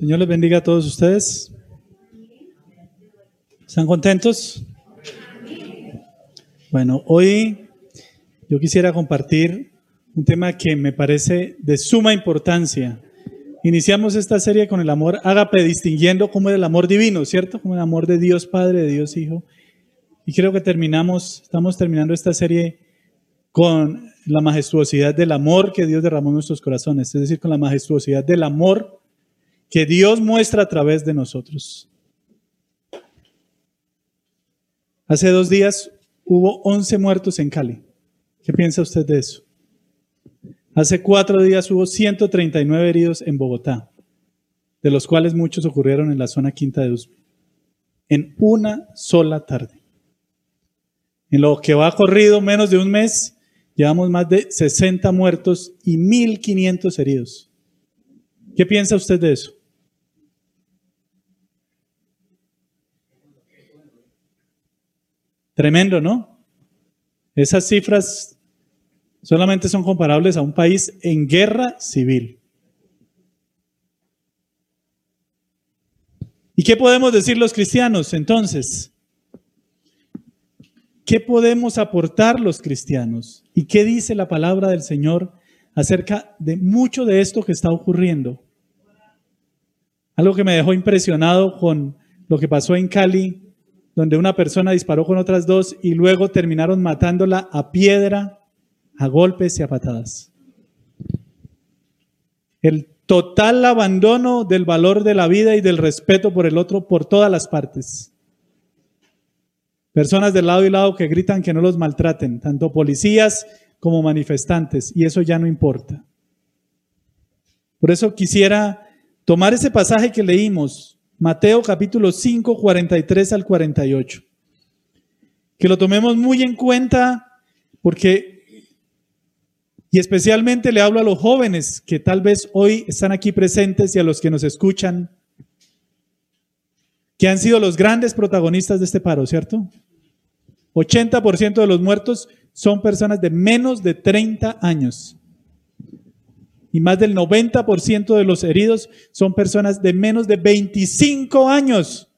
Señor les bendiga a todos ustedes. ¿Están contentos? Bueno, hoy yo quisiera compartir un tema que me parece de suma importancia. Iniciamos esta serie con el amor ágape, distinguiendo cómo es el amor divino, ¿cierto? Como el amor de Dios Padre, de Dios Hijo. Y creo que terminamos, estamos terminando esta serie con la majestuosidad del amor que Dios derramó en nuestros corazones, es decir, con la majestuosidad del amor que Dios muestra a través de nosotros. Hace dos días hubo 11 muertos en Cali. ¿Qué piensa usted de eso? Hace cuatro días hubo 139 heridos en Bogotá, de los cuales muchos ocurrieron en la zona quinta de Usme, en una sola tarde. En lo que va corrido menos de un mes, llevamos más de 60 muertos y 1.500 heridos. ¿Qué piensa usted de eso? Tremendo, ¿no? Esas cifras solamente son comparables a un país en guerra civil. ¿Y qué podemos decir los cristianos entonces? ¿Qué podemos aportar los cristianos? ¿Y qué dice la palabra del Señor acerca de mucho de esto que está ocurriendo? Algo que me dejó impresionado con lo que pasó en Cali donde una persona disparó con otras dos y luego terminaron matándola a piedra, a golpes y a patadas. El total abandono del valor de la vida y del respeto por el otro por todas las partes. Personas de lado y lado que gritan que no los maltraten, tanto policías como manifestantes, y eso ya no importa. Por eso quisiera tomar ese pasaje que leímos, Mateo capítulo 5, 43 al 48. Que lo tomemos muy en cuenta porque, y especialmente le hablo a los jóvenes que tal vez hoy están aquí presentes y a los que nos escuchan, que han sido los grandes protagonistas de este paro, ¿cierto? 80% de los muertos son personas de menos de 30 años y más del 90% de los heridos son personas de menos de 25 años.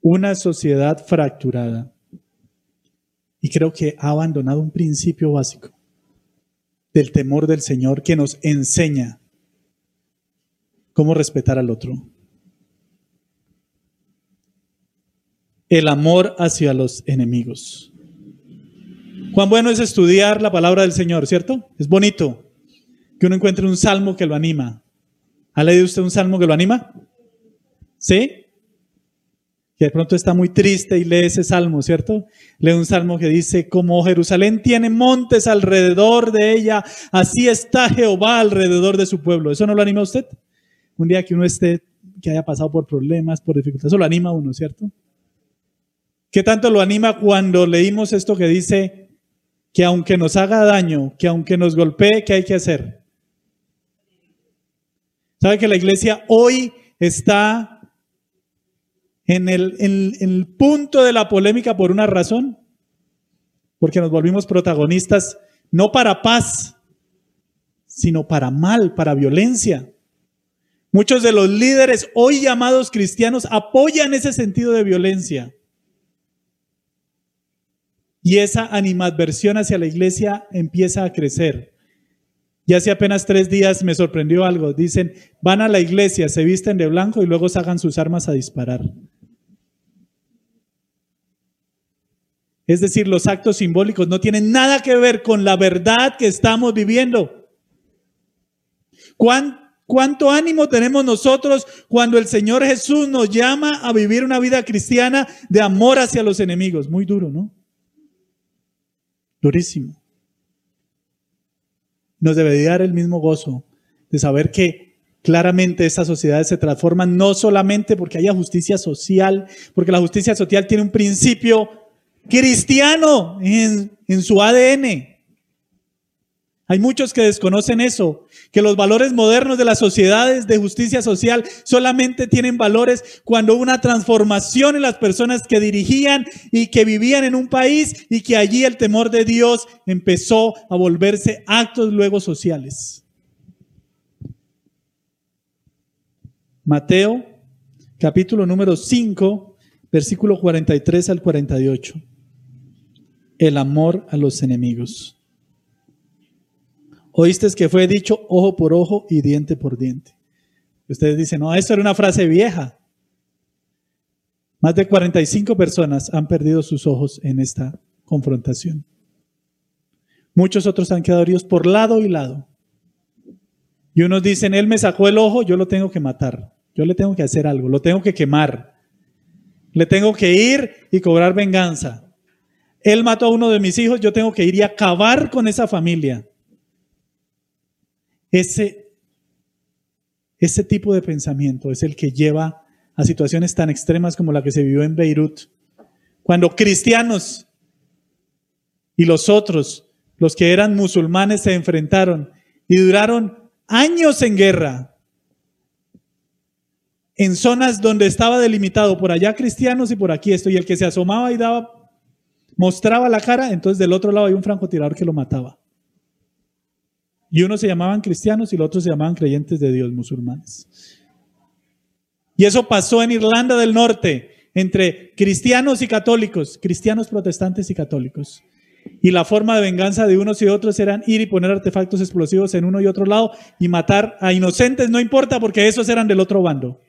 Una sociedad fracturada. Y creo que ha abandonado un principio básico del temor del Señor que nos enseña cómo respetar al otro. El amor hacia los enemigos. Cuán bueno es estudiar la palabra del Señor, ¿cierto? Es bonito que uno encuentre un salmo que lo anima. ¿Ha leído usted un salmo que lo anima? ¿Sí? Que de pronto está muy triste y lee ese salmo, ¿cierto? Lee un salmo que dice, como Jerusalén tiene montes alrededor de ella, así está Jehová alrededor de su pueblo. ¿Eso no lo anima a usted? Un día que uno esté, que haya pasado por problemas, por dificultades, eso lo anima a uno, ¿cierto? ¿Qué tanto lo anima cuando leímos esto que dice que aunque nos haga daño, que aunque nos golpee, ¿qué hay que hacer? ¿Sabe que la iglesia hoy está en el, en el punto de la polémica por una razón? Porque nos volvimos protagonistas no para paz, sino para mal, para violencia. Muchos de los líderes hoy llamados cristianos apoyan ese sentido de violencia. Y esa animadversión hacia la iglesia empieza a crecer. Y hace apenas tres días me sorprendió algo. Dicen, van a la iglesia, se visten de blanco y luego sacan sus armas a disparar. Es decir, los actos simbólicos no tienen nada que ver con la verdad que estamos viviendo. ¿Cuánto ánimo tenemos nosotros cuando el Señor Jesús nos llama a vivir una vida cristiana de amor hacia los enemigos? Muy duro, ¿no? Durísimo. Nos debería dar el mismo gozo de saber que claramente estas sociedades se transforman no solamente porque haya justicia social, porque la justicia social tiene un principio cristiano en, en su ADN. Hay muchos que desconocen eso, que los valores modernos de las sociedades de justicia social solamente tienen valores cuando hubo una transformación en las personas que dirigían y que vivían en un país y que allí el temor de Dios empezó a volverse actos luego sociales. Mateo, capítulo número 5, versículo 43 al 48. El amor a los enemigos. Oíste que fue dicho ojo por ojo y diente por diente. Ustedes dicen, no, eso era una frase vieja. Más de 45 personas han perdido sus ojos en esta confrontación. Muchos otros han quedado heridos por lado y lado. Y unos dicen, él me sacó el ojo, yo lo tengo que matar. Yo le tengo que hacer algo, lo tengo que quemar. Le tengo que ir y cobrar venganza. Él mató a uno de mis hijos, yo tengo que ir y acabar con esa familia. Ese, ese tipo de pensamiento es el que lleva a situaciones tan extremas como la que se vivió en Beirut, cuando cristianos y los otros, los que eran musulmanes, se enfrentaron y duraron años en guerra, en zonas donde estaba delimitado por allá cristianos y por aquí esto, y el que se asomaba y daba, mostraba la cara, entonces del otro lado hay un francotirador que lo mataba. Y unos se llamaban cristianos y los otros se llamaban creyentes de Dios, musulmanes. Y eso pasó en Irlanda del Norte, entre cristianos y católicos, cristianos protestantes y católicos. Y la forma de venganza de unos y otros eran ir y poner artefactos explosivos en uno y otro lado y matar a inocentes, no importa, porque esos eran del otro bando.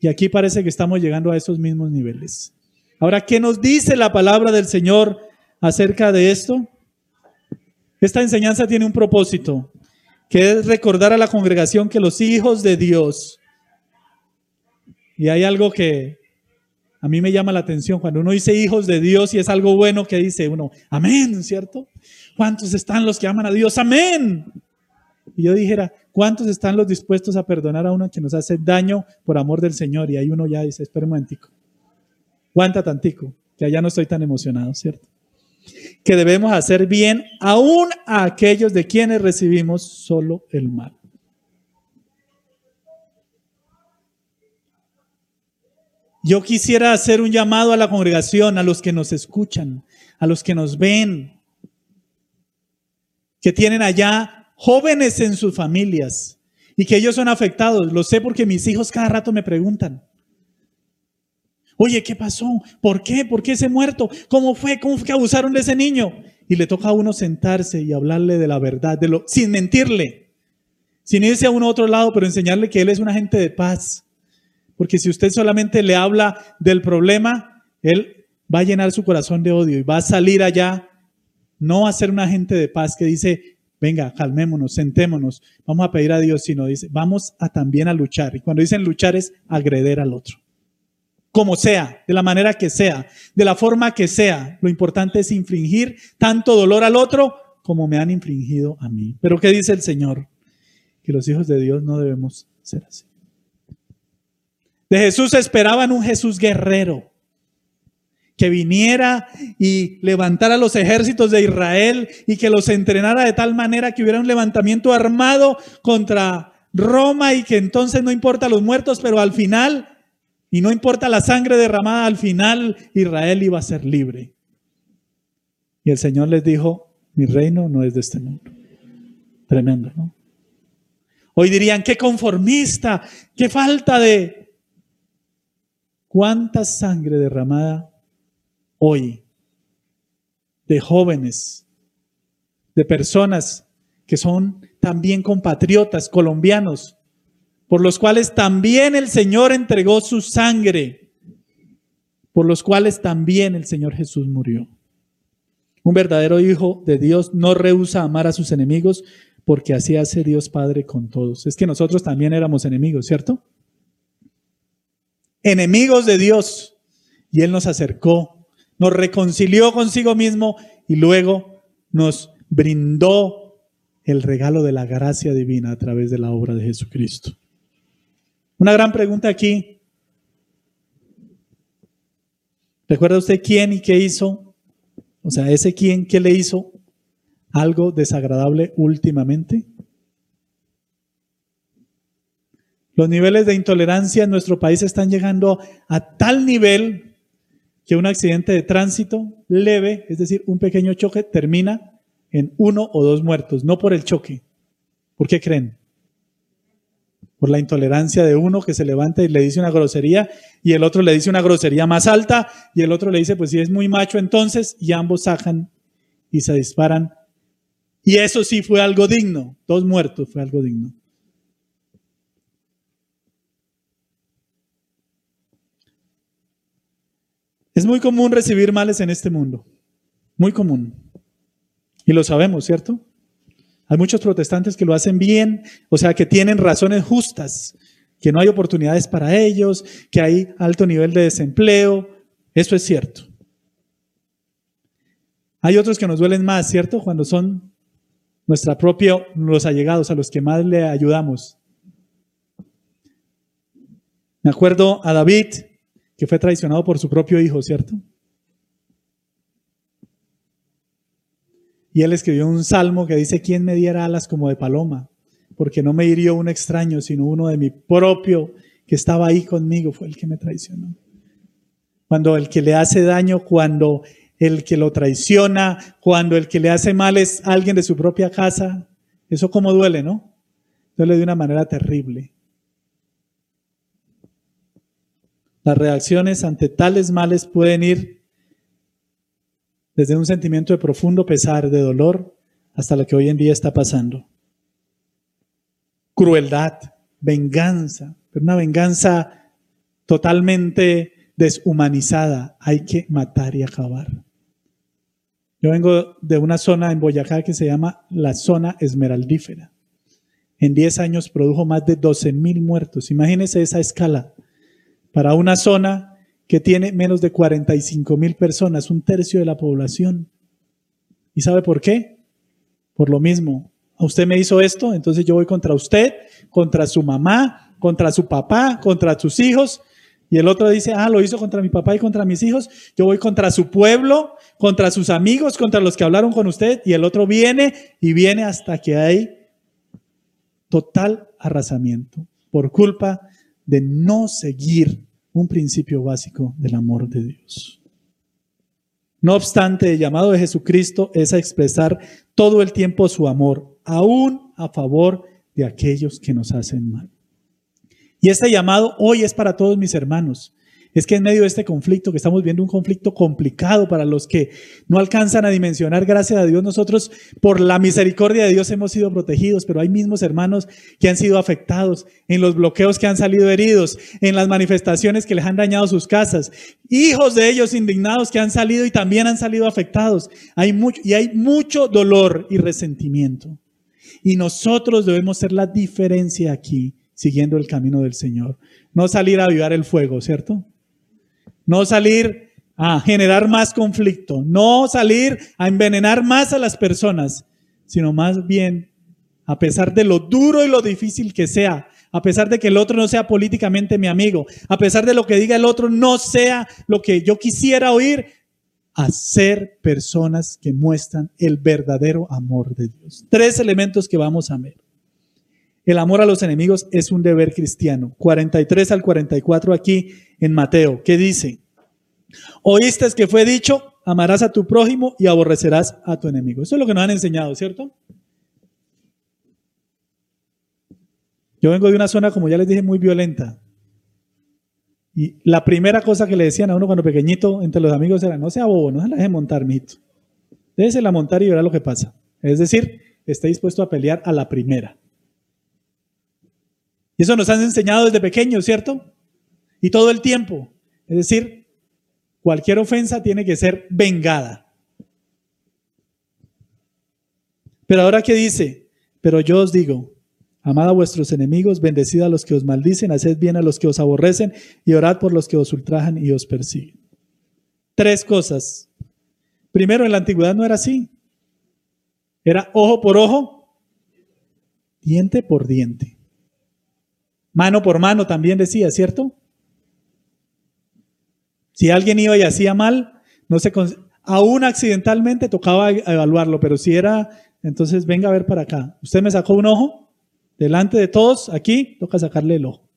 Y aquí parece que estamos llegando a esos mismos niveles. Ahora, ¿qué nos dice la palabra del Señor acerca de esto? Esta enseñanza tiene un propósito, que es recordar a la congregación que los hijos de Dios, y hay algo que a mí me llama la atención, cuando uno dice hijos de Dios y es algo bueno que dice uno, amén, ¿cierto? ¿Cuántos están los que aman a Dios? Amén. Y yo dijera, ¿cuántos están los dispuestos a perdonar a uno que nos hace daño por amor del Señor? Y ahí uno ya dice, espera un momentico, aguanta tantico, que allá no estoy tan emocionado, ¿cierto? Que debemos hacer bien aún a aquellos de quienes recibimos solo el mal. Yo quisiera hacer un llamado a la congregación, a los que nos escuchan, a los que nos ven, que tienen allá jóvenes en sus familias y que ellos son afectados. Lo sé porque mis hijos cada rato me preguntan. Oye, ¿qué pasó? ¿Por qué? ¿Por qué ese muerto? ¿Cómo fue? ¿Cómo fue que abusaron de ese niño? Y le toca a uno sentarse y hablarle de la verdad, de lo, sin mentirle, sin irse a uno a otro lado, pero enseñarle que él es un agente de paz. Porque si usted solamente le habla del problema, él va a llenar su corazón de odio y va a salir allá, no a ser un agente de paz que dice, venga, calmémonos, sentémonos, vamos a pedir a Dios, sino dice, vamos a también a luchar. Y cuando dicen luchar es agreder al otro como sea, de la manera que sea, de la forma que sea. Lo importante es infringir tanto dolor al otro como me han infringido a mí. Pero ¿qué dice el Señor? Que los hijos de Dios no debemos ser así. De Jesús esperaban un Jesús guerrero que viniera y levantara los ejércitos de Israel y que los entrenara de tal manera que hubiera un levantamiento armado contra Roma y que entonces no importa los muertos, pero al final y no importa la sangre derramada, al final Israel iba a ser libre. Y el Señor les dijo, mi reino no es de este mundo. Tremendo, ¿no? Hoy dirían, qué conformista, qué falta de... ¿Cuánta sangre derramada hoy de jóvenes, de personas que son también compatriotas colombianos, por los cuales también el Señor entregó su sangre, por los cuales también el Señor Jesús murió. Un verdadero hijo de Dios no rehúsa amar a sus enemigos porque así hace Dios Padre con todos. Es que nosotros también éramos enemigos, ¿cierto? Enemigos de Dios. Y Él nos acercó, nos reconcilió consigo mismo y luego nos brindó el regalo de la gracia divina a través de la obra de Jesucristo. Una gran pregunta aquí. ¿Recuerda usted quién y qué hizo? O sea, ese quién, ¿qué le hizo algo desagradable últimamente? Los niveles de intolerancia en nuestro país están llegando a tal nivel que un accidente de tránsito leve, es decir, un pequeño choque, termina en uno o dos muertos, no por el choque. ¿Por qué creen? Por la intolerancia de uno que se levanta y le dice una grosería y el otro le dice una grosería más alta y el otro le dice, pues si es muy macho entonces, y ambos sacan y se disparan. Y eso sí fue algo digno, dos muertos fue algo digno. Es muy común recibir males en este mundo. Muy común. Y lo sabemos, ¿cierto? Hay muchos protestantes que lo hacen bien, o sea, que tienen razones justas, que no hay oportunidades para ellos, que hay alto nivel de desempleo. Eso es cierto. Hay otros que nos duelen más, ¿cierto? Cuando son nuestra propia, los allegados, a los que más le ayudamos. Me acuerdo a David, que fue traicionado por su propio hijo, ¿cierto? Y él escribió un salmo que dice, ¿quién me diera alas como de paloma? Porque no me hirió un extraño, sino uno de mi propio que estaba ahí conmigo, fue el que me traicionó. Cuando el que le hace daño, cuando el que lo traiciona, cuando el que le hace mal es alguien de su propia casa, eso como duele, ¿no? Duele de una manera terrible. Las reacciones ante tales males pueden ir desde un sentimiento de profundo pesar, de dolor, hasta lo que hoy en día está pasando. Crueldad, venganza, una venganza totalmente deshumanizada. Hay que matar y acabar. Yo vengo de una zona en Boyacá que se llama la zona esmeraldífera. En 10 años produjo más de 12 mil muertos. Imagínense esa escala para una zona que tiene menos de 45 mil personas, un tercio de la población. ¿Y sabe por qué? Por lo mismo. A usted me hizo esto, entonces yo voy contra usted, contra su mamá, contra su papá, contra sus hijos. Y el otro dice, ah, lo hizo contra mi papá y contra mis hijos. Yo voy contra su pueblo, contra sus amigos, contra los que hablaron con usted. Y el otro viene y viene hasta que hay total arrasamiento por culpa de no seguir un principio básico del amor de Dios. No obstante, el llamado de Jesucristo es a expresar todo el tiempo su amor, aún a favor de aquellos que nos hacen mal. Y este llamado hoy es para todos mis hermanos es que en medio de este conflicto, que estamos viendo un conflicto complicado para los que no alcanzan a dimensionar, gracias a Dios, nosotros por la misericordia de Dios hemos sido protegidos, pero hay mismos hermanos que han sido afectados en los bloqueos que han salido heridos, en las manifestaciones que les han dañado sus casas, hijos de ellos indignados que han salido y también han salido afectados. Hay mucho, y hay mucho dolor y resentimiento. Y nosotros debemos ser la diferencia aquí, siguiendo el camino del Señor. No salir a avivar el fuego, ¿cierto? No salir a generar más conflicto, no salir a envenenar más a las personas, sino más bien, a pesar de lo duro y lo difícil que sea, a pesar de que el otro no sea políticamente mi amigo, a pesar de lo que diga el otro no sea lo que yo quisiera oír, a ser personas que muestran el verdadero amor de Dios. Tres elementos que vamos a ver. El amor a los enemigos es un deber cristiano. 43 al 44 aquí en Mateo. ¿Qué dice? Oíste que fue dicho, amarás a tu prójimo y aborrecerás a tu enemigo. Eso es lo que nos han enseñado, ¿cierto? Yo vengo de una zona, como ya les dije, muy violenta. Y la primera cosa que le decían a uno cuando pequeñito entre los amigos era, no sea bobo, no se la deje montar, mijito. la montar y verá lo que pasa. Es decir, esté dispuesto a pelear a la primera. Y eso nos han enseñado desde pequeños, ¿cierto? Y todo el tiempo. Es decir, cualquier ofensa tiene que ser vengada. Pero ahora que dice, pero yo os digo, amad a vuestros enemigos, bendecid a los que os maldicen, haced bien a los que os aborrecen y orad por los que os ultrajan y os persiguen. Tres cosas. Primero, en la antigüedad no era así. Era ojo por ojo, diente por diente. Mano por mano también decía, ¿cierto? Si alguien iba y hacía mal, no se aún accidentalmente tocaba evaluarlo, pero si era, entonces venga a ver para acá. Usted me sacó un ojo delante de todos, aquí toca sacarle el ojo.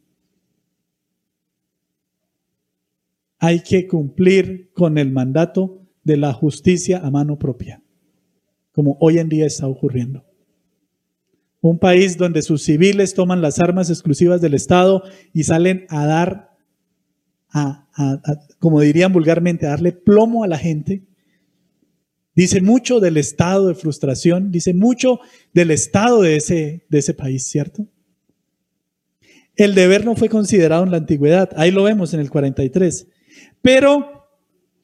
Hay que cumplir con el mandato de la justicia a mano propia, como hoy en día está ocurriendo. Un país donde sus civiles toman las armas exclusivas del Estado y salen a dar, como dirían vulgarmente, a darle plomo a la gente Dice mucho del estado de frustración, dice mucho del estado de ese, de ese país, ¿cierto? El deber no fue considerado en la antigüedad, ahí lo vemos en el 43, pero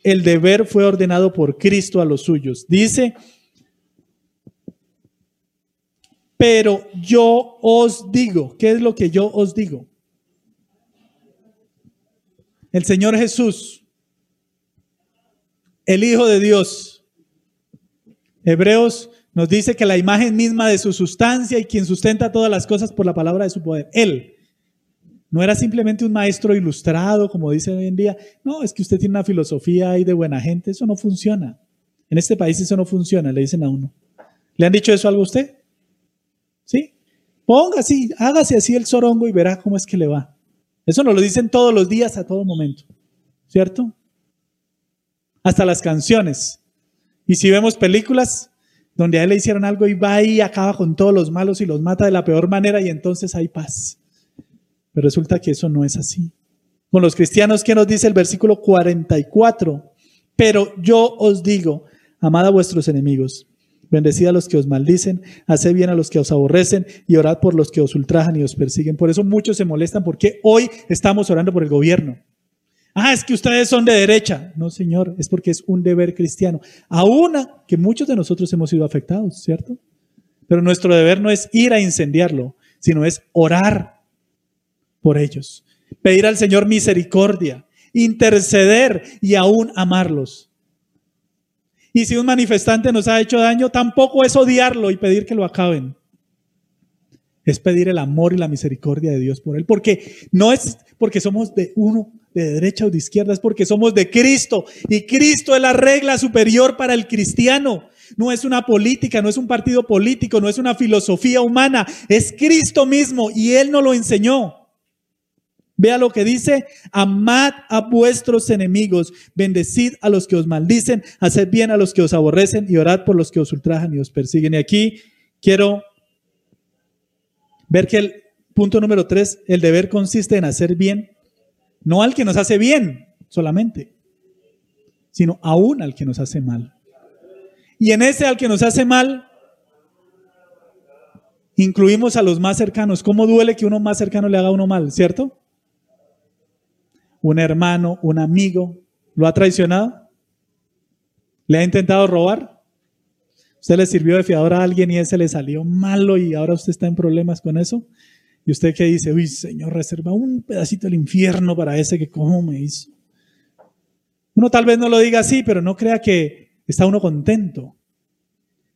el deber fue ordenado por Cristo a los suyos. Dice, pero yo os digo, ¿qué es lo que yo os digo? El Señor Jesús, el Hijo de Dios, Hebreos nos dice que la imagen misma de su sustancia y quien sustenta todas las cosas por la palabra de su poder. Él. No era simplemente un maestro ilustrado, como dice hoy en día. No, es que usted tiene una filosofía ahí de buena gente. Eso no funciona. En este país eso no funciona, le dicen a uno. ¿Le han dicho eso algo a usted? Ponga así, hágase así el sorongo y verá cómo es que le va. Eso nos lo dicen todos los días, a todo momento. ¿Cierto? Hasta las canciones. Y si vemos películas donde a él le hicieron algo y va y acaba con todos los malos y los mata de la peor manera y entonces hay paz. Pero resulta que eso no es así. Con los cristianos, ¿qué nos dice el versículo 44? Pero yo os digo, amad a vuestros enemigos, bendecid a los que os maldicen, haced bien a los que os aborrecen y orad por los que os ultrajan y os persiguen. Por eso muchos se molestan porque hoy estamos orando por el gobierno. Ah, es que ustedes son de derecha. No, Señor, es porque es un deber cristiano. Aún que muchos de nosotros hemos sido afectados, ¿cierto? Pero nuestro deber no es ir a incendiarlo, sino es orar por ellos, pedir al Señor misericordia, interceder y aún amarlos. Y si un manifestante nos ha hecho daño, tampoco es odiarlo y pedir que lo acaben. Es pedir el amor y la misericordia de Dios por él, porque no es porque somos de uno de derecha o de izquierda, es porque somos de Cristo y Cristo es la regla superior para el cristiano. No es una política, no es un partido político, no es una filosofía humana, es Cristo mismo y Él nos lo enseñó. Vea lo que dice, amad a vuestros enemigos, bendecid a los que os maldicen, haced bien a los que os aborrecen y orad por los que os ultrajan y os persiguen. Y aquí quiero ver que el punto número tres, el deber consiste en hacer bien no al que nos hace bien solamente, sino aún al que nos hace mal. Y en ese al que nos hace mal, incluimos a los más cercanos. ¿Cómo duele que uno más cercano le haga uno mal, cierto? Un hermano, un amigo, ¿lo ha traicionado? ¿Le ha intentado robar? ¿Usted le sirvió de fiador a alguien y ese le salió malo y ahora usted está en problemas con eso? Y usted que dice, uy, Señor, reserva un pedacito del infierno para ese que cómo me hizo. Uno tal vez no lo diga así, pero no crea que está uno contento.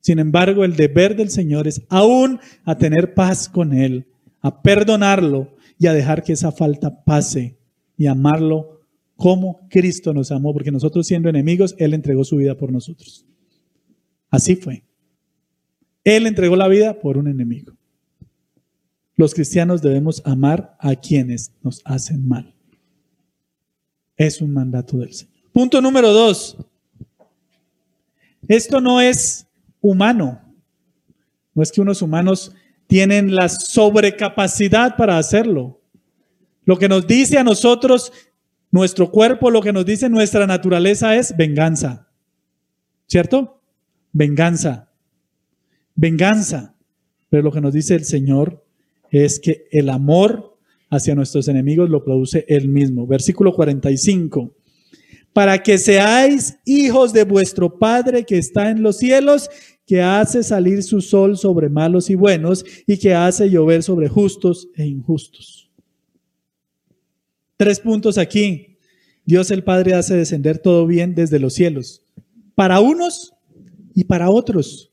Sin embargo, el deber del Señor es aún a tener paz con Él, a perdonarlo y a dejar que esa falta pase y amarlo como Cristo nos amó, porque nosotros siendo enemigos, Él entregó su vida por nosotros. Así fue. Él entregó la vida por un enemigo. Los cristianos debemos amar a quienes nos hacen mal. Es un mandato del Señor. Punto número dos. Esto no es humano. No es que unos humanos tienen la sobrecapacidad para hacerlo. Lo que nos dice a nosotros nuestro cuerpo, lo que nos dice nuestra naturaleza es venganza. ¿Cierto? Venganza. Venganza. Pero lo que nos dice el Señor es que el amor hacia nuestros enemigos lo produce Él mismo. Versículo 45. Para que seáis hijos de vuestro Padre que está en los cielos, que hace salir su sol sobre malos y buenos y que hace llover sobre justos e injustos. Tres puntos aquí. Dios el Padre hace descender todo bien desde los cielos, para unos y para otros.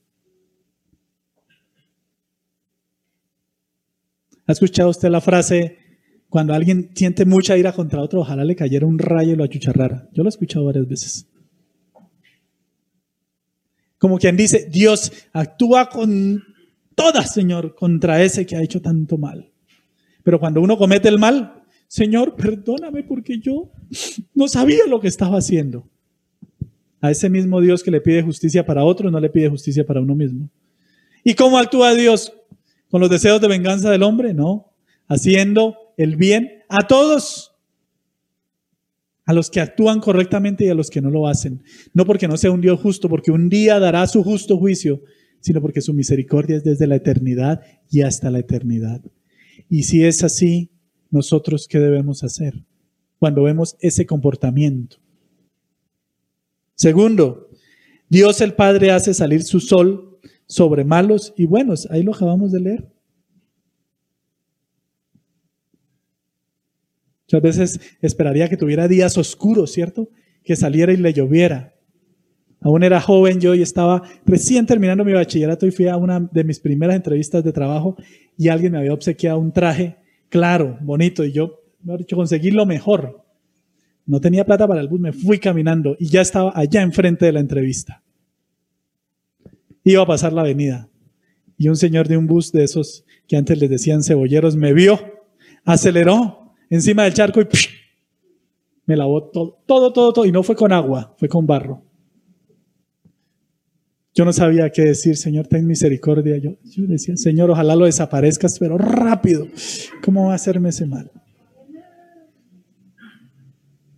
¿Ha escuchado usted la frase, cuando alguien siente mucha ira contra otro, ojalá le cayera un rayo y lo achucharrara? Yo lo he escuchado varias veces. Como quien dice, Dios actúa con todas, Señor, contra ese que ha hecho tanto mal. Pero cuando uno comete el mal, Señor, perdóname porque yo no sabía lo que estaba haciendo. A ese mismo Dios que le pide justicia para otros, no le pide justicia para uno mismo. ¿Y cómo actúa Dios? ¿Con los deseos de venganza del hombre? No. Haciendo el bien a todos. A los que actúan correctamente y a los que no lo hacen. No porque no sea un Dios justo, porque un día dará su justo juicio, sino porque su misericordia es desde la eternidad y hasta la eternidad. Y si es así, nosotros qué debemos hacer cuando vemos ese comportamiento? Segundo, Dios el Padre hace salir su sol sobre malos y buenos. Ahí lo acabamos de leer. Muchas veces esperaría que tuviera días oscuros, ¿cierto? Que saliera y le lloviera. Aún era joven yo y estaba recién terminando mi bachillerato y fui a una de mis primeras entrevistas de trabajo y alguien me había obsequiado un traje claro, bonito y yo, me he dicho, conseguí lo mejor. No tenía plata para el bus, me fui caminando y ya estaba allá enfrente de la entrevista. Iba a pasar la avenida y un señor de un bus de esos que antes les decían cebolleros me vio, aceleró encima del charco y me lavó todo, todo, todo, todo y no fue con agua, fue con barro. Yo no sabía qué decir, Señor, ten misericordia. Yo, decía, Señor, ojalá lo desaparezcas, pero rápido. ¿Cómo va a hacerme ese mal?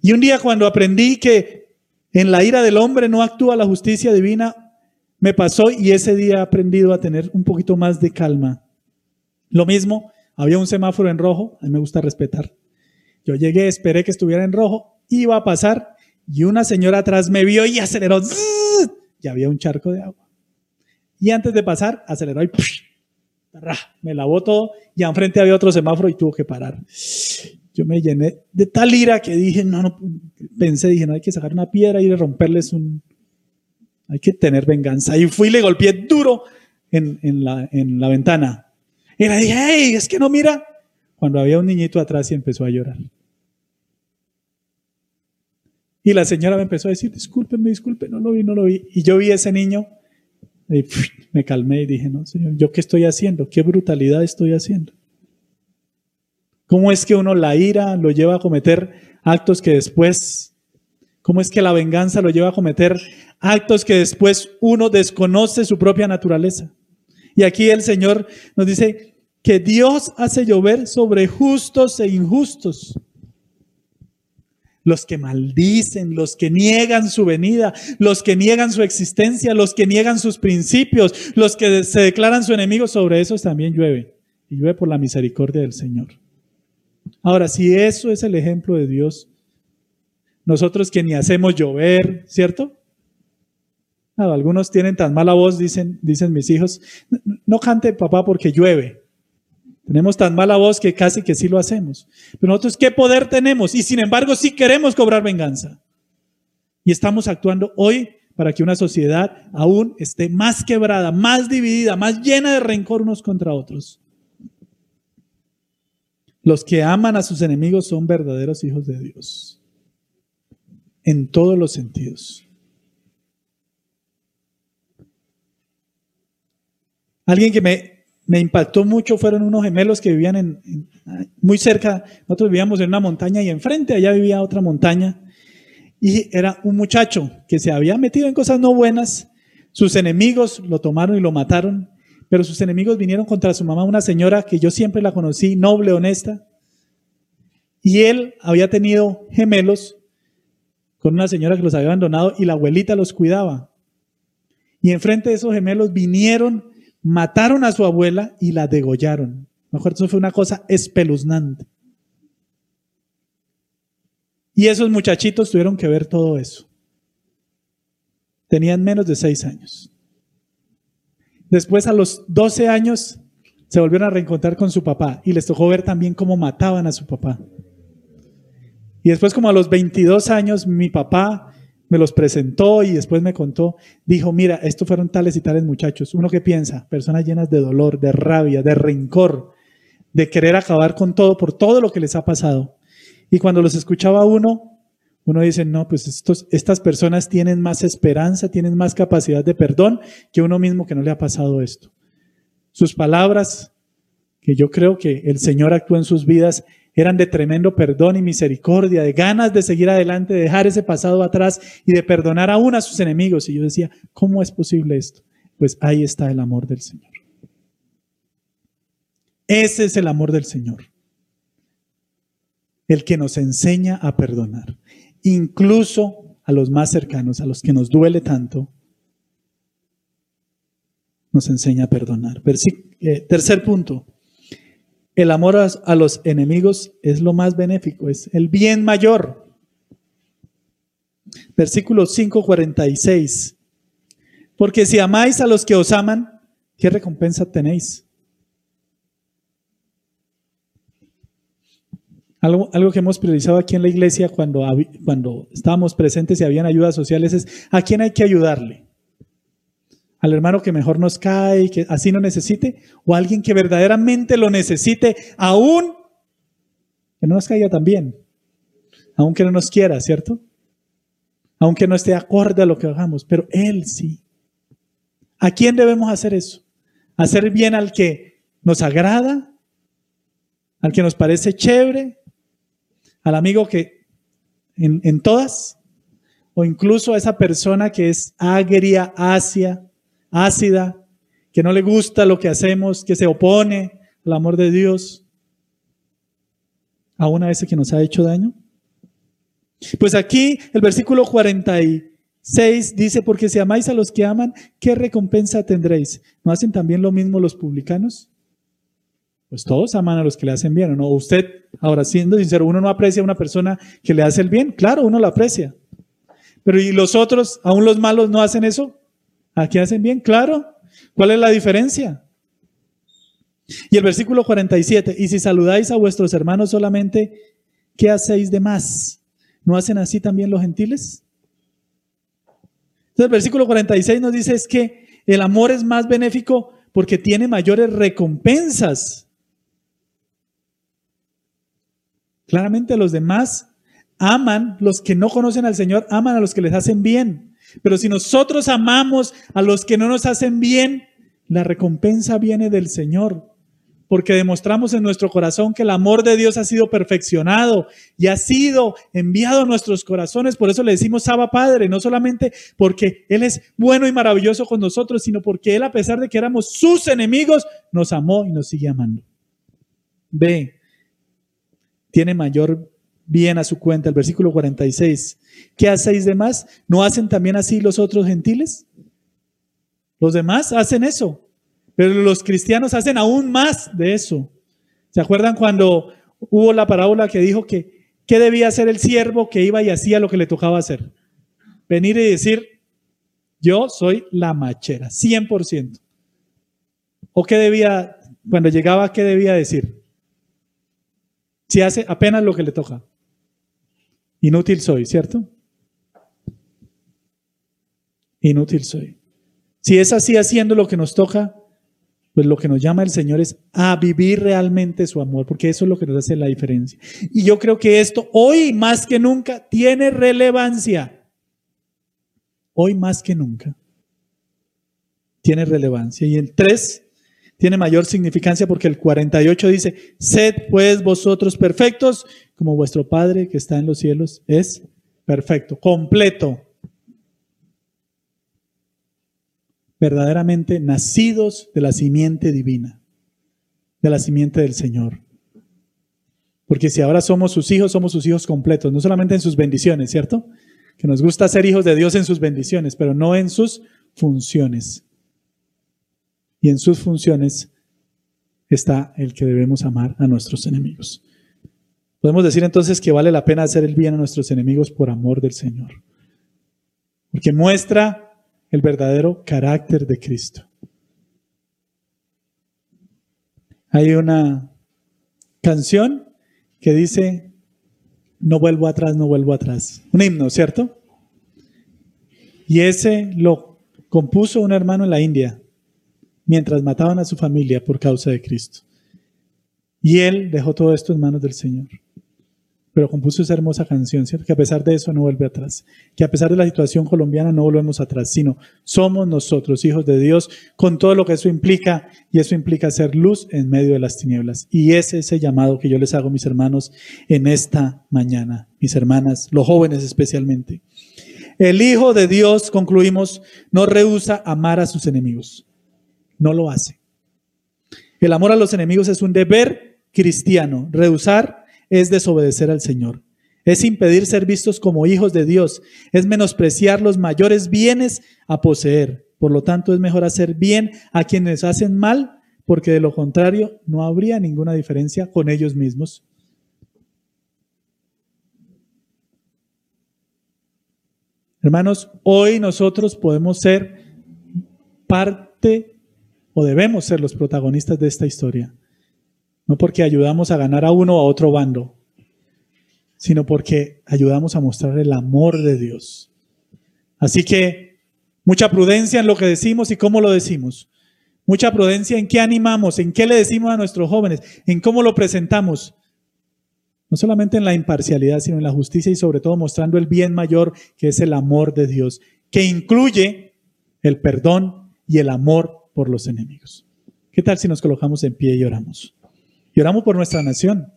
Y un día cuando aprendí que en la ira del hombre no actúa la justicia divina, me pasó y ese día he aprendido a tener un poquito más de calma. Lo mismo, había un semáforo en rojo, a mí me gusta respetar. Yo llegué, esperé que estuviera en rojo, iba a pasar y una señora atrás me vio y aceleró y había un charco de agua. Y antes de pasar, aceleró y me lavó todo y enfrente había otro semáforo y tuvo que parar. Yo me llené de tal ira que dije, no, no, pensé, dije, no hay que sacar una piedra y romperles un, hay que tener venganza. Y fui y le golpeé duro en, la, en la ventana. Y le dije, hey, es que no mira. Cuando había un niñito atrás y empezó a llorar. Y la señora me empezó a decir, discúlpeme, disculpe, no lo vi, no lo vi. Y yo vi a ese niño y me calmé y dije, no, señor, ¿yo qué estoy haciendo? ¿Qué brutalidad estoy haciendo? ¿Cómo es que uno la ira lo lleva a cometer actos que después, cómo es que la venganza lo lleva a cometer actos que después uno desconoce su propia naturaleza? Y aquí el Señor nos dice que Dios hace llover sobre justos e injustos los que maldicen, los que niegan su venida, los que niegan su existencia, los que niegan sus principios, los que se declaran su enemigo, sobre esos también llueve. Y llueve por la misericordia del Señor. Ahora, si eso es el ejemplo de Dios, nosotros que ni hacemos llover, ¿cierto? algunos tienen tan mala voz, dicen, dicen mis hijos, no cante papá porque llueve. Tenemos tan mala voz que casi que sí lo hacemos. Pero nosotros, ¿qué poder tenemos? Y sin embargo, sí queremos cobrar venganza. Y estamos actuando hoy para que una sociedad aún esté más quebrada, más dividida, más llena de rencor unos contra otros. Los que aman a sus enemigos son verdaderos hijos de Dios. En todos los sentidos. Alguien que me me impactó mucho fueron unos gemelos que vivían en, muy cerca, nosotros vivíamos en una montaña y enfrente allá vivía otra montaña. Y era un muchacho que se había metido en cosas no buenas, sus enemigos lo tomaron y lo mataron, pero sus enemigos vinieron contra su mamá, una señora que yo siempre la conocí, noble, honesta, y él había tenido gemelos con una señora que los había abandonado y la abuelita los cuidaba. Y enfrente de esos gemelos vinieron mataron a su abuela y la degollaron. Me acuerdo, eso fue una cosa espeluznante. Y esos muchachitos tuvieron que ver todo eso. Tenían menos de seis años. Después, a los 12 años, se volvieron a reencontrar con su papá y les tocó ver también cómo mataban a su papá. Y después, como a los 22 años, mi papá me los presentó y después me contó, dijo, mira, estos fueron tales y tales muchachos. Uno que piensa, personas llenas de dolor, de rabia, de rencor, de querer acabar con todo por todo lo que les ha pasado. Y cuando los escuchaba uno, Uno dice, no, pues estas personas tienen más esperanza, tienen más capacidad de perdón que uno mismo que no le ha pasado esto. Sus palabras, que yo creo que el Señor actuó en sus vidas, eran de tremendo perdón y misericordia, de ganas de seguir adelante, de dejar ese pasado atrás y de perdonar aún a sus enemigos. Y yo decía, ¿cómo es posible esto? Pues ahí está el amor del Señor. Ese es el amor del Señor. El que nos enseña a perdonar incluso a los más cercanos, a los que nos duele tanto, nos enseña a perdonar. Eh, tercer punto, el amor a, los enemigos es lo más benéfico, es el bien mayor. Versículo 5:46. Porque si amáis a los que os aman, ¿qué recompensa tenéis? Algo, que hemos priorizado aquí en la iglesia cuando, cuando estábamos presentes y habían ayudas sociales es a quién hay que ayudarle. Al hermano que mejor nos cae, que así no necesite, o a alguien que verdaderamente lo necesite, aún que no nos caiga también, aunque no nos quiera, ¿cierto? Aunque no esté acorde a lo que hagamos, pero Él sí. ¿A quién debemos hacer eso? Hacer bien al que nos agrada, al que nos parece chévere, al amigo que en, todas, o incluso a esa persona que es agria, ácida, ácida, que no le gusta lo que hacemos, que se opone al amor de Dios, aún a ese que nos ha hecho daño. Pues aquí el versículo 46 dice, porque si amáis a los que aman, ¿qué recompensa tendréis? ¿No hacen también lo mismo los publicanos? Pues todos aman a los que le hacen bien, ¿o no? Usted, ahora siendo sincero, uno no aprecia a una persona que le hace el bien. Claro, uno lo aprecia. Pero ¿y los otros, aún los malos, no hacen eso? ¿A qué hacen bien? Claro. ¿Cuál es la diferencia? Y el versículo 47, y si saludáis a vuestros hermanos solamente, ¿qué hacéis de más? ¿No hacen así también los gentiles? Entonces el versículo 46 nos dice es que el amor es más benéfico porque tiene mayores recompensas. Claramente los demás aman, los que no conocen al Señor, aman a los que les hacen bien. Pero si nosotros amamos a los que no nos hacen bien, la recompensa viene del Señor. Porque demostramos en nuestro corazón que el amor de Dios ha sido perfeccionado y ha sido enviado a nuestros corazones. Por eso le decimos Saba Padre, no solamente porque Él es bueno y maravilloso con nosotros, sino porque Él, a pesar de que éramos sus enemigos, nos amó y nos sigue amando. Ve, tiene mayor bien a su cuenta. El versículo 46. ¿Qué hacéis de más? ¿No hacen también así los otros gentiles? Los demás hacen eso, pero los cristianos hacen aún más de eso. ¿Se acuerdan cuando hubo la parábola que dijo que qué debía hacer el siervo que iba y hacía lo que le tocaba hacer? Venir y decir, yo soy la machera, 100%. ¿O qué debía, cuando llegaba, qué debía decir? si hace apenas lo que le toca. Inútil soy, ¿cierto? Inútil soy. Si es así haciendo lo que nos toca, pues lo que nos llama el Señor es a vivir realmente su amor, porque eso es lo que nos hace la diferencia. Y yo creo que esto hoy más que nunca tiene relevancia. Hoy más que nunca tiene relevancia. Y el tres tiene mayor significancia porque el 48 dice, sed pues vosotros perfectos como vuestro Padre que está en los cielos es perfecto, completo. Verdaderamente nacidos de la simiente divina, de la simiente del Señor. Porque si ahora somos sus hijos, somos sus hijos completos, no solamente en sus bendiciones, ¿cierto? Que nos gusta ser hijos de Dios en sus bendiciones, pero no en sus funciones y en sus funciones está el que debemos amar a nuestros enemigos. Podemos decir entonces que vale la pena hacer el bien a nuestros enemigos por amor del Señor, porque muestra el verdadero carácter de Cristo. Hay una canción que dice, no vuelvo atrás, no vuelvo atrás. Un himno, ¿cierto? Y ese lo compuso un hermano en la India, mientras mataban a su familia por causa de Cristo. Y él dejó todo esto en manos del Señor. Pero compuso esa hermosa canción, ¿cierto? Que a pesar de eso no vuelve atrás, que a pesar de la situación colombiana no volvemos atrás, sino somos nosotros, hijos de Dios, con todo lo que eso implica, y eso implica ser luz en medio de las tinieblas. Y es ese llamado que yo les hago, mis hermanos, en esta mañana, mis hermanas, los jóvenes especialmente. El Hijo de Dios, concluimos, no rehúsa amar a sus enemigos, no lo hace. El amor a los enemigos es un deber cristiano, rehusar es desobedecer al Señor. Es impedir ser vistos como hijos de Dios. Es menospreciar los mayores bienes a poseer. Por lo tanto, es mejor hacer bien a quienes hacen mal, porque de lo contrario no habría ninguna diferencia con ellos mismos. Hermanos, hoy nosotros podemos ser parte o debemos ser los protagonistas de esta historia no porque ayudamos a ganar a uno o a otro bando, sino porque ayudamos a mostrar el amor de Dios. Así que mucha prudencia en lo que decimos y cómo lo decimos. Mucha prudencia en qué animamos, en qué le decimos a nuestros jóvenes, en cómo lo presentamos. No solamente en la imparcialidad, sino en la justicia y sobre todo mostrando el bien mayor que es el amor de Dios, que incluye el perdón y el amor por los enemigos. ¿Qué tal si nos colocamos en pie y oramos? Y oramos por nuestra nación.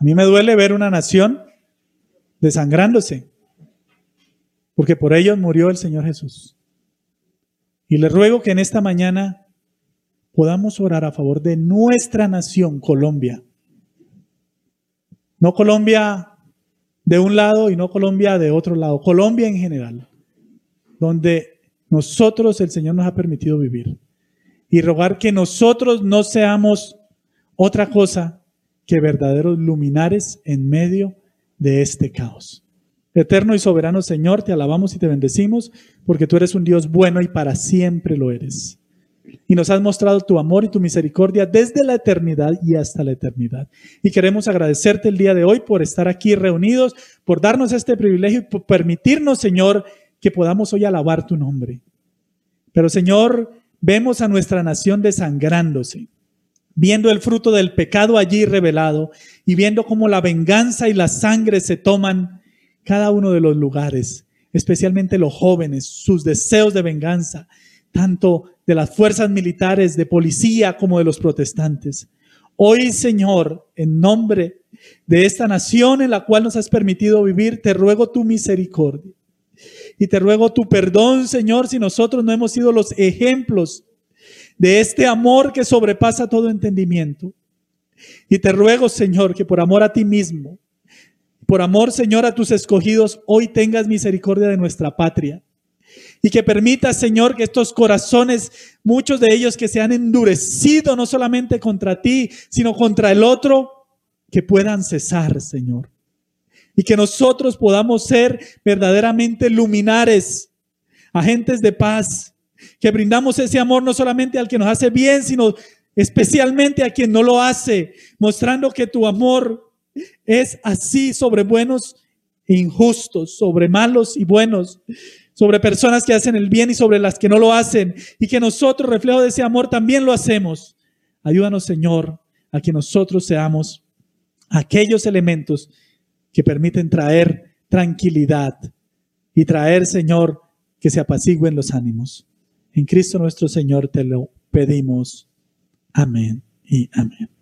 A mí me duele ver una nación desangrándose, porque por ellos murió el Señor Jesús. Y le ruego que en esta mañana podamos orar a favor de nuestra nación, Colombia. No Colombia de un lado y no Colombia de otro lado, Colombia en general, donde nosotros el Señor nos ha permitido vivir y rogar que nosotros no seamos otra cosa que verdaderos luminares en medio de este caos. Eterno y soberano Señor, te alabamos y te bendecimos porque tú eres un Dios bueno y para siempre lo eres. Y nos has mostrado tu amor y tu misericordia desde la eternidad y hasta la eternidad. Y queremos agradecerte el día de hoy por estar aquí reunidos, por darnos este privilegio y por permitirnos, Señor, que podamos hoy alabar tu nombre. Pero, Señor, Vemos a nuestra nación desangrándose, viendo el fruto del pecado allí revelado y viendo cómo la venganza y la sangre se toman cada uno de los lugares, especialmente los jóvenes, sus deseos de venganza, tanto de las fuerzas militares, de policía como de los protestantes. Hoy, Señor, en nombre de esta nación en la cual nos has permitido vivir, te ruego tu misericordia. Y te ruego tu perdón, Señor, si nosotros no hemos sido los ejemplos de este amor que sobrepasa todo entendimiento. Y te ruego, Señor, que por amor a ti mismo, por amor, Señor, a tus escogidos, hoy tengas misericordia de nuestra patria. Y que permita, Señor, que estos corazones, muchos de ellos que se han endurecido no solamente contra ti, sino contra el otro, que puedan cesar, Señor y que nosotros podamos ser verdaderamente luminares, agentes de paz, que brindamos ese amor no solamente al que nos hace bien, sino especialmente a quien no lo hace, mostrando que tu amor es así sobre buenos e injustos, sobre malos y buenos, sobre personas que hacen el bien y sobre las que no lo hacen, y que nosotros, reflejo de ese amor, también lo hacemos. Ayúdanos, Señor, a que nosotros seamos aquellos elementos que permiten traer tranquilidad y traer, Señor, que se apacigüen los ánimos. En Cristo nuestro Señor te lo pedimos. Amén y amén.